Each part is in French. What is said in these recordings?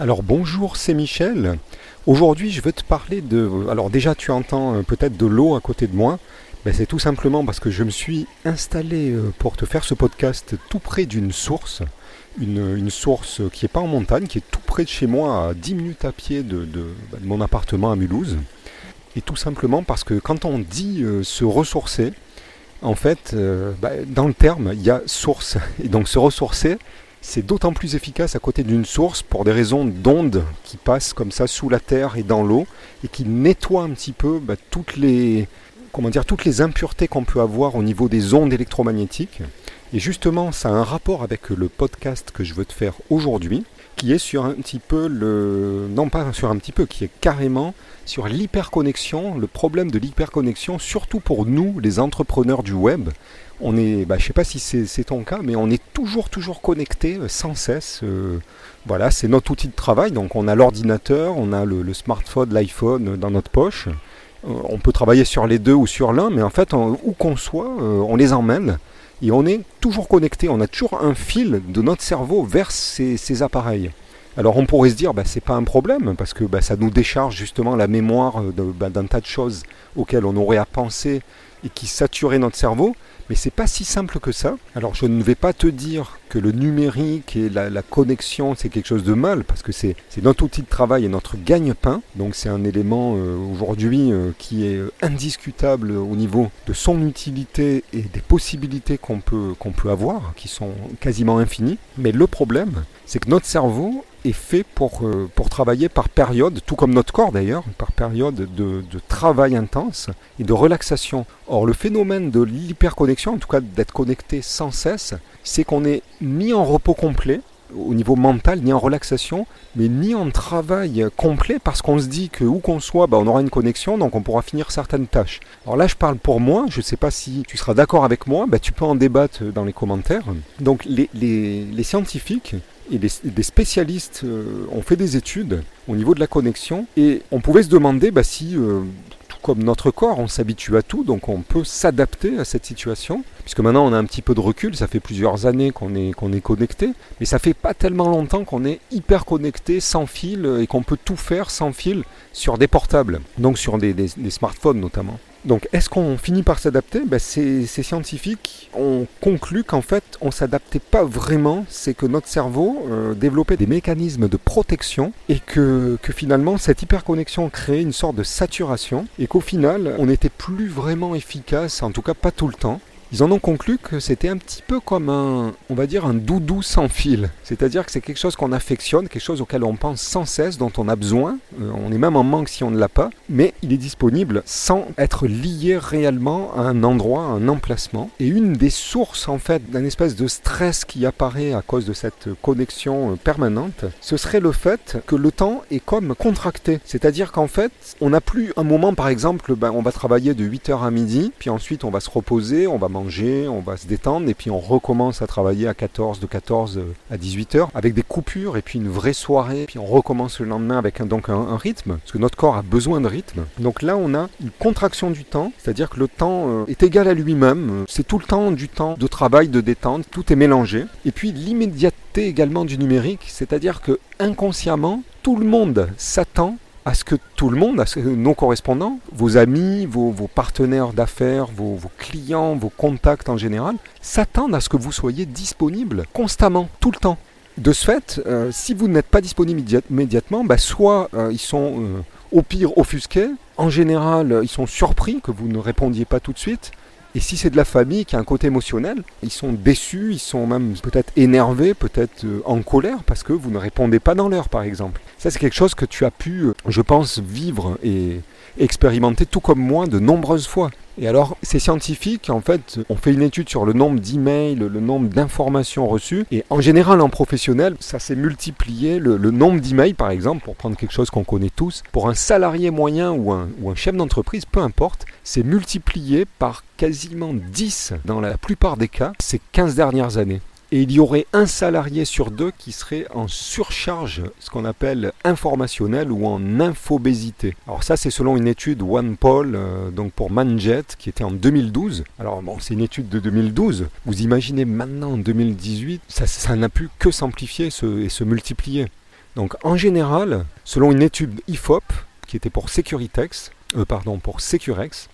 Alors bonjour, c'est Michel. Aujourd'hui, je veux te parler de... Alors déjà, tu entends euh, peut-être de l'eau à côté de moi. Ben, c'est tout simplement parce que je me suis installé euh, pour te faire ce podcast tout près d'une source. Une, source qui n'est pas en montagne, qui est tout près de chez moi, à 10 minutes à pied de, ben, mon appartement à Mulhouse. Et tout simplement parce que quand on dit euh, se ressourcer, en fait, ben, dans le terme, il y a source. Et donc se ressourcer, c'est d'autant plus efficace à côté d'une source pour des raisons d'ondes qui passent comme ça sous la terre et dans l'eau et qui nettoient un petit peu bah, toutes les comment dire toutes les impuretés qu'on peut avoir au niveau des ondes électromagnétiques. Et justement, ça a un rapport avec le podcast que je veux te faire aujourd'hui, qui est sur un petit peu le non pas sur un petit peu, qui est carrément sur l'hyperconnexion, le problème de l'hyperconnexion, surtout pour nous, les entrepreneurs du web, on est, bah, je ne sais pas si c'est ton cas, mais on est toujours, toujours connecté euh, sans cesse. Euh, voilà, c'est notre outil de travail. Donc on a l'ordinateur, on a le, smartphone, l'iPhone dans notre poche. Euh, on peut travailler sur les deux ou sur l'un, mais en fait, où qu'on soit, on les emmène et on est toujours connecté. On a toujours un fil de notre cerveau vers ces, appareils. Alors on pourrait se dire, bah, c'est pas un problème parce que bah, ça nous décharge justement la mémoire bah, d'un tas de choses auxquelles on aurait à penser et qui saturaient notre cerveau. Mais c'est pas si simple que ça. Alors je ne vais pas te dire que le numérique et la, connexion c'est quelque chose de mal parce que c'est notre outil de travail et notre gagne-pain. Donc c'est un élément euh, aujourd'hui euh, qui est indiscutable au niveau de son utilité et des possibilités qu'on peut, qu'on peut avoir, qui sont quasiment infinies. Mais le problème, c'est que notre cerveau est fait pour, euh, pour travailler par période, tout comme notre corps d'ailleurs, par période de, de, travail intense et de relaxation. Or, le phénomène de l'hyperconnexion, en tout cas d'être connecté sans cesse, c'est qu'on est ni en repos complet, au niveau mental, ni en relaxation, mais ni en travail complet, parce qu'on se dit que où qu'on soit, bah, on aura une connexion, donc on pourra finir certaines tâches. Alors là, je parle pour moi, je ne sais pas si tu seras d'accord avec moi, bah, tu peux en débattre dans les commentaires. Donc les, les, les scientifiques et des, spécialistes euh, ont fait des études au niveau de la connexion et on pouvait se demander bah, si, euh, tout comme notre corps, on s'habitue à tout, donc on peut s'adapter à cette situation. Puisque maintenant on a un petit peu de recul, ça fait plusieurs années qu'on est, connecté, mais ça fait pas tellement longtemps qu'on est hyper connecté, sans fil, et qu'on peut tout faire sans fil sur des portables, donc sur des smartphones notamment. Donc est-ce qu'on finit par s'adapter ben, ces, scientifiques ont conclu qu'en fait on s'adaptait pas vraiment, c'est que notre cerveau euh, développait des mécanismes de protection et que, que finalement cette hyperconnexion créait une sorte de saturation et qu'au final on n'était plus vraiment efficace, en tout cas pas tout le temps, ils en ont conclu que c'était un petit peu comme un, on va dire, un doudou sans fil. C'est-à-dire que c'est quelque chose qu'on affectionne, quelque chose auquel on pense sans cesse, dont on a besoin. Euh, on est même en manque si on ne l'a pas, mais il est disponible sans être lié réellement à un endroit, à un emplacement. Et une des sources, en fait, d'un espèce de stress qui apparaît à cause de cette connexion euh, permanente, ce serait le fait que le temps est comme contracté. C'est-à-dire qu'en fait, on n'a plus un moment, par exemple, ben, on va travailler de 8h à midi, puis ensuite on va se reposer, on va on va se détendre et puis on recommence à travailler à 14, de 14 à 18 heures avec des coupures et puis une vraie soirée. Puis on recommence le lendemain avec un, donc un, rythme parce que notre corps a besoin de rythme. Donc là on a une contraction du temps, c'est-à-dire que le temps euh, est égal à lui-même. C'est tout le temps du temps de travail, de détente, tout est mélangé. Et puis l'immédiateté également du numérique, c'est-à-dire que inconsciemment tout le monde s'attend à ce que tout le monde, à ce nos correspondants, vos amis, vos, partenaires d'affaires, vos, clients, vos contacts en général, s'attendent à ce que vous soyez disponible constamment, tout le temps. De ce fait, euh, si vous n'êtes pas disponible immédiatement, bah, soit euh, ils sont euh, au pire offusqués, en général ils sont surpris que vous ne répondiez pas tout de suite, et si c'est de la famille qui a un côté émotionnel, ils sont déçus, ils sont même peut-être énervés, peut-être euh, en colère parce que vous ne répondez pas dans l'heure, par exemple. Ça, c'est quelque chose que tu as pu, euh, je pense, vivre et expérimenter tout comme moi de nombreuses fois. Et alors, ces scientifiques, en fait, ont fait une étude sur le nombre d'emails, le nombre d'informations reçues. Et en général, en professionnel, ça s'est multiplié. Le, nombre d'emails, par exemple, pour prendre quelque chose qu'on connaît tous, pour un salarié moyen ou un, ou un chef d'entreprise, peu importe, c'est multiplié par quasiment 10 dans la plupart des cas ces 15 dernières années et il y aurait un salarié sur deux qui serait en surcharge, ce qu'on appelle informationnelle ou en infobésité. Alors ça c'est selon une étude OnePoll, euh, donc pour Manjet, qui était en 2012. Alors bon, c'est une étude de 2012. Vous imaginez maintenant en 2018, ça n'a pu que s'amplifier et se multiplier. Donc en général, selon une étude IFOP, qui était pour Securitex, euh, pardon, pour Securex,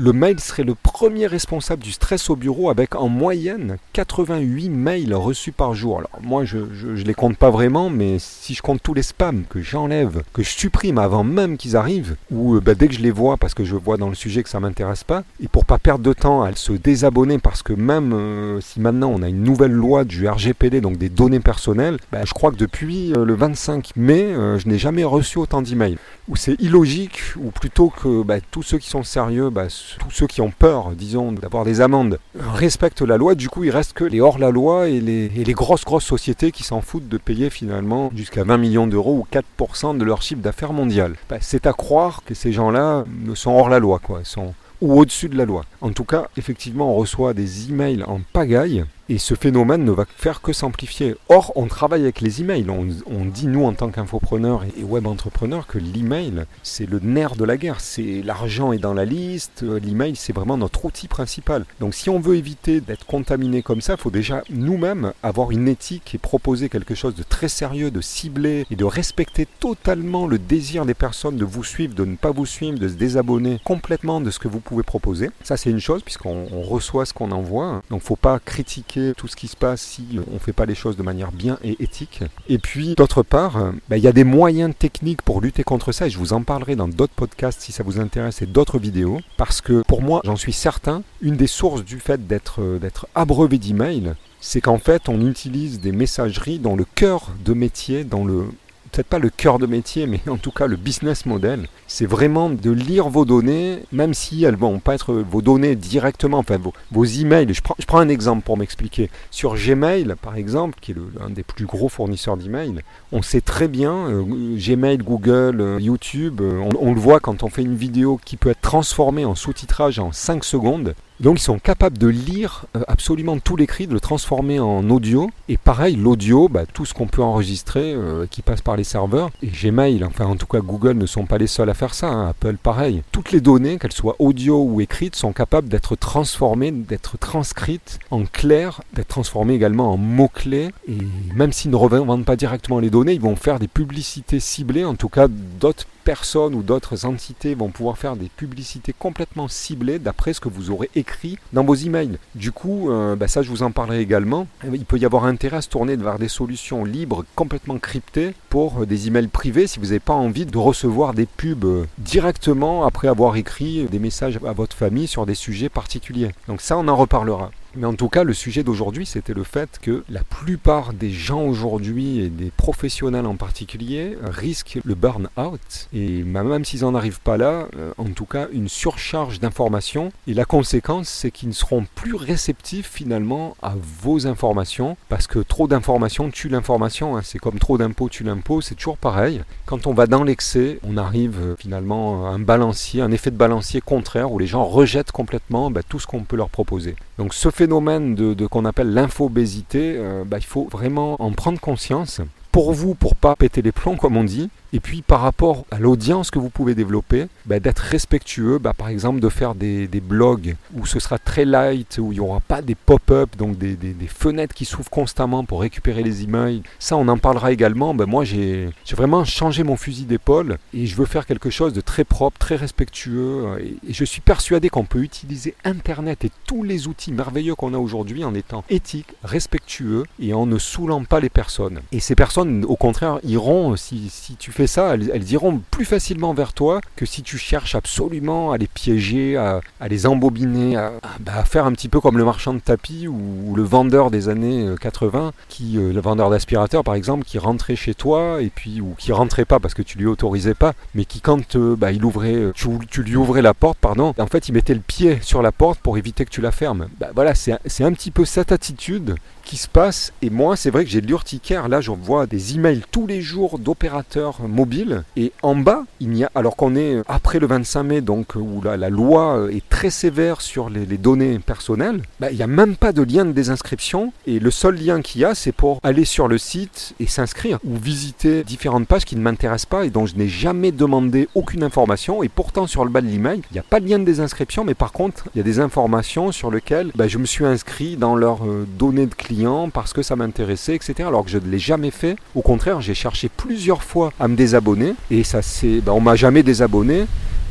le mail serait le premier responsable du stress au bureau avec en moyenne 88 mails reçus par jour. Alors moi je ne les compte pas vraiment, mais si je compte tous les spams que j'enlève, que je supprime avant même qu'ils arrivent, ou euh, bah, dès que je les vois parce que je vois dans le sujet que ça m'intéresse pas, et pour pas perdre de temps à se désabonner parce que même euh, si maintenant on a une nouvelle loi du RGPD, donc des données personnelles, bah, je crois que depuis euh, le 25 mai, je n'ai jamais reçu autant d'emails. Ou c'est illogique, ou plutôt que bah, tous ceux qui sont sérieux, tous ceux qui ont peur, disons, d'avoir des amendes, respectent la loi. Du coup, il reste que les hors-la-loi et les, grosses, grosses sociétés qui s'en foutent de payer finalement jusqu'à 20 millions d'euros ou 4% de leur chiffre d'affaires mondial. Bah, c'est à croire que ces gens-là sont hors-la-loi, quoi. Ils sont ou au-dessus de la loi. En tout cas, effectivement, on reçoit des emails en pagaille et ce phénomène ne va faire que s'amplifier. Or, on travaille avec les emails. On, dit, nous, en tant qu'infopreneurs et web entrepreneurs, que l'email, c'est le nerf de la guerre. C'est l'argent est dans la liste. L'email, c'est vraiment notre outil principal. Donc, si on veut éviter d'être contaminé comme ça, il faut déjà nous-mêmes avoir une éthique et proposer quelque chose de très sérieux, de ciblé et de respecter totalement le désir des personnes de vous suivre, de ne pas vous suivre, de se désabonner complètement de ce que vous pouvez proposer. Ça, c'est une chose, puisqu'on reçoit ce qu'on envoie. Donc, faut pas critiquer tout ce qui se passe si on ne fait pas les choses de manière bien et éthique. Et puis, d'autre part, bah, il y a des moyens techniques pour lutter contre ça, et je vous en parlerai dans d'autres podcasts si ça vous intéresse et d'autres vidéos, parce que pour moi, j'en suis certain, une des sources du fait d'être euh, d'être abreuvé d'emails, c'est qu'en fait, on utilise des messageries dans le cœur de métier, dans le peut-être pas le cœur de métier, mais en tout cas le business model, c'est vraiment de lire vos données, même si elles vont pas être vos données directement, enfin vos, vos emails. Je prends, un exemple pour m'expliquer. Sur Gmail, par exemple, qui est l'un des plus gros fournisseurs d'emails, on sait très bien, euh, Gmail, Google, euh, YouTube, euh, on, on, le voit quand on fait une vidéo qui peut être transformée en sous-titrage en 5 secondes. Donc ils sont capables de lire euh, absolument tout l'écrit, de le transformer en audio. Et pareil, l'audio, bah, tout ce qu'on peut enregistrer euh, qui passe par les serveurs. Et Gmail, enfin en tout cas Google ne sont pas les seuls à faire ça. Hein. Apple pareil. Toutes les données, qu'elles soient audio ou écrites, sont capables d'être transformées, d'être transcrites en clair, d'être transformées également en mots-clés. Et même s'ils ne revendent pas directement les données, ils vont faire des publicités ciblées, en tout cas d'autres personnes ou d'autres entités vont pouvoir faire des publicités complètement ciblées d'après ce que vous aurez écrit dans vos emails. Du coup, euh, bah, ça je vous en parlerai également. Il peut y avoir intérêt à se tourner vers des solutions libres, complètement cryptées pour euh, des emails privés si vous n'avez pas envie de recevoir des pubs euh, directement après avoir écrit des messages à votre famille sur des sujets particuliers. Donc ça, on en reparlera. Mais en tout cas, le sujet d'aujourd'hui, c'était le fait que la plupart des gens aujourd'hui, et des professionnels en particulier, risquent le burn-out. Et même s'ils n'en arrivent pas là, euh, en tout cas, une surcharge d'informations. Et la conséquence, c'est qu'ils ne seront plus réceptifs finalement à vos informations, parce que trop d'informations tue l'information. Hein. C'est comme trop d'impôts tue l'impôt, c'est toujours pareil. Quand on va dans l'excès, on arrive euh, finalement à un balancier, un effet de balancier contraire, où les gens rejettent complètement bah, tout ce qu'on peut leur proposer. Donc ce phénomène de, qu'on appelle l'infobésité, euh, bah, il faut vraiment en prendre conscience. Pour vous, pour pas péter les plombs comme on dit, et puis par rapport à l'audience que vous pouvez développer, bah, d'être respectueux, bah, par exemple de faire des, blogs où ce sera très light, où il n'y aura pas des pop-up, donc des, fenêtres qui s'ouvrent constamment pour récupérer les emails. Ça, on en parlera également. Bah, moi, j'ai vraiment changé mon fusil d'épaule et je veux faire quelque chose de très propre, très respectueux. Et, et je suis persuadé qu'on peut utiliser Internet et tous les outils merveilleux qu'on a aujourd'hui en étant éthique, respectueux et en ne saoulant pas les personnes. Et ces personnes, au contraire, iront, si tu fais ça, elles, iront plus facilement vers toi que si tu cherches absolument à les piéger, à, les embobiner, bah, à, faire un petit peu comme le marchand de tapis ou, le vendeur des années 80, euh, qui, euh, le vendeur d'aspirateur par exemple, qui rentrait chez toi et puis ou qui rentrait pas parce que tu lui autorisais pas, mais qui quand euh, bah, il ouvrait, tu, lui ouvrais la porte, pardon, en fait il mettait le pied sur la porte pour éviter que tu la fermes. Bah, voilà, c'est un petit peu cette attitude qui se passe. Et moi, c'est vrai que j'ai de l'urticaire. Là, je vois des emails tous les jours d'opérateurs mobile. Et en bas, il n'y a, alors qu'on est après le 25 mai, donc où la, loi est très sévère sur les, les données personnelles, bah, il n'y a même pas de lien de désinscription. Et le seul lien qu'il y a, c'est pour aller sur le site et s'inscrire ou visiter différentes pages qui ne m'intéressent pas et dont je n'ai jamais demandé aucune information. Et pourtant, sur le bas de l'email, il n'y a pas de lien de désinscription, mais par contre, il y a des informations sur lesquelles bah, je me suis inscrit dans leurs euh, données de clients parce que ça m'intéressait, etc. Alors que je ne l'ai jamais fait. Au contraire, j'ai cherché plusieurs fois à me désabonner et ça c'est, bah, on m'a jamais désabonné.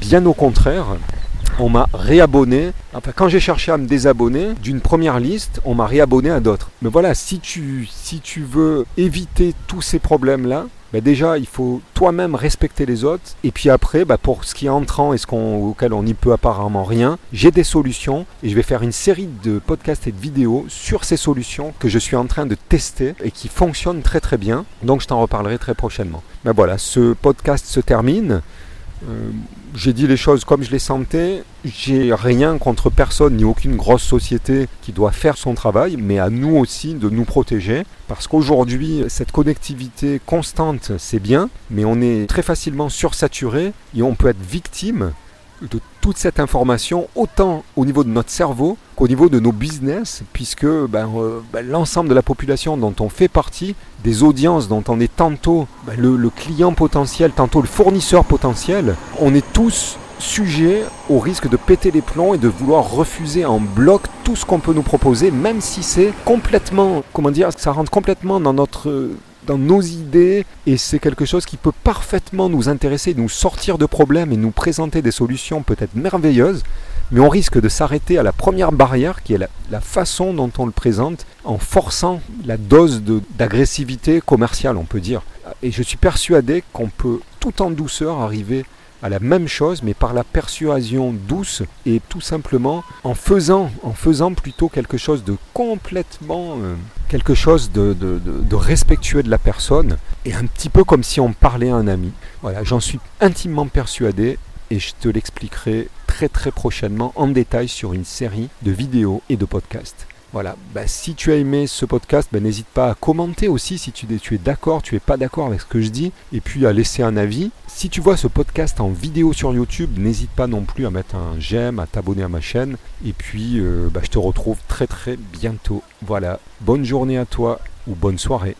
Bien au contraire, on m'a réabonné. Enfin, quand j'ai cherché à me désabonner d'une première liste, on m'a réabonné à d'autres. Mais voilà, si tu, si tu veux éviter tous ces problèmes-là, bah déjà, il faut toi-même respecter les autres. Et puis après, bah pour ce qui est entrant et ce qu'on, auquel on n'y peut apparemment rien, j'ai des solutions et je vais faire une série de podcasts et de vidéos sur ces solutions que je suis en train de tester et qui fonctionnent très très bien. Donc je t'en reparlerai très prochainement. Bah voilà, ce podcast se termine. Euh, j'ai dit les choses comme je les sentais. J'ai rien contre personne ni aucune grosse société qui doit faire son travail, mais à nous aussi de nous protéger. Parce qu'aujourd'hui, cette connectivité constante, c'est bien, mais on est très facilement sursaturé et on peut être victime de toute cette information, autant au niveau de notre cerveau qu'au niveau de nos business, puisque ben, euh, ben, l'ensemble de la population dont on fait partie, des audiences dont on est tantôt ben, le, le client potentiel, tantôt le fournisseur potentiel, on est tous sujets au risque de péter les plombs et de vouloir refuser en bloc tout ce qu'on peut nous proposer, même si c'est complètement, comment dire, ça rentre complètement dans notre dans nos idées et c'est quelque chose qui peut parfaitement nous intéresser, nous sortir de problèmes et nous présenter des solutions peut-être merveilleuses, mais on risque de s'arrêter à la première barrière qui est la, façon dont on le présente en forçant la dose d'agressivité commerciale, on peut dire. Et je suis persuadé qu'on peut tout en douceur arriver à la même chose, mais par la persuasion douce et tout simplement en faisant, en faisant plutôt quelque chose de complètement, euh, quelque chose de, respectueux de la personne et un petit peu comme si on parlait à un ami. Voilà, j'en suis intimement persuadé et je te l'expliquerai très très prochainement en détail sur une série de vidéos et de podcasts. Voilà, bah, si tu as aimé ce podcast, bah, n'hésite pas à commenter aussi si tu, es d'accord, tu es pas d'accord avec ce que je dis, et puis à laisser un avis. Si tu vois ce podcast en vidéo sur YouTube, n'hésite pas non plus à mettre un j'aime, à t'abonner à ma chaîne, et puis euh, bah, je te retrouve très très bientôt. Voilà, bonne journée à toi ou bonne soirée.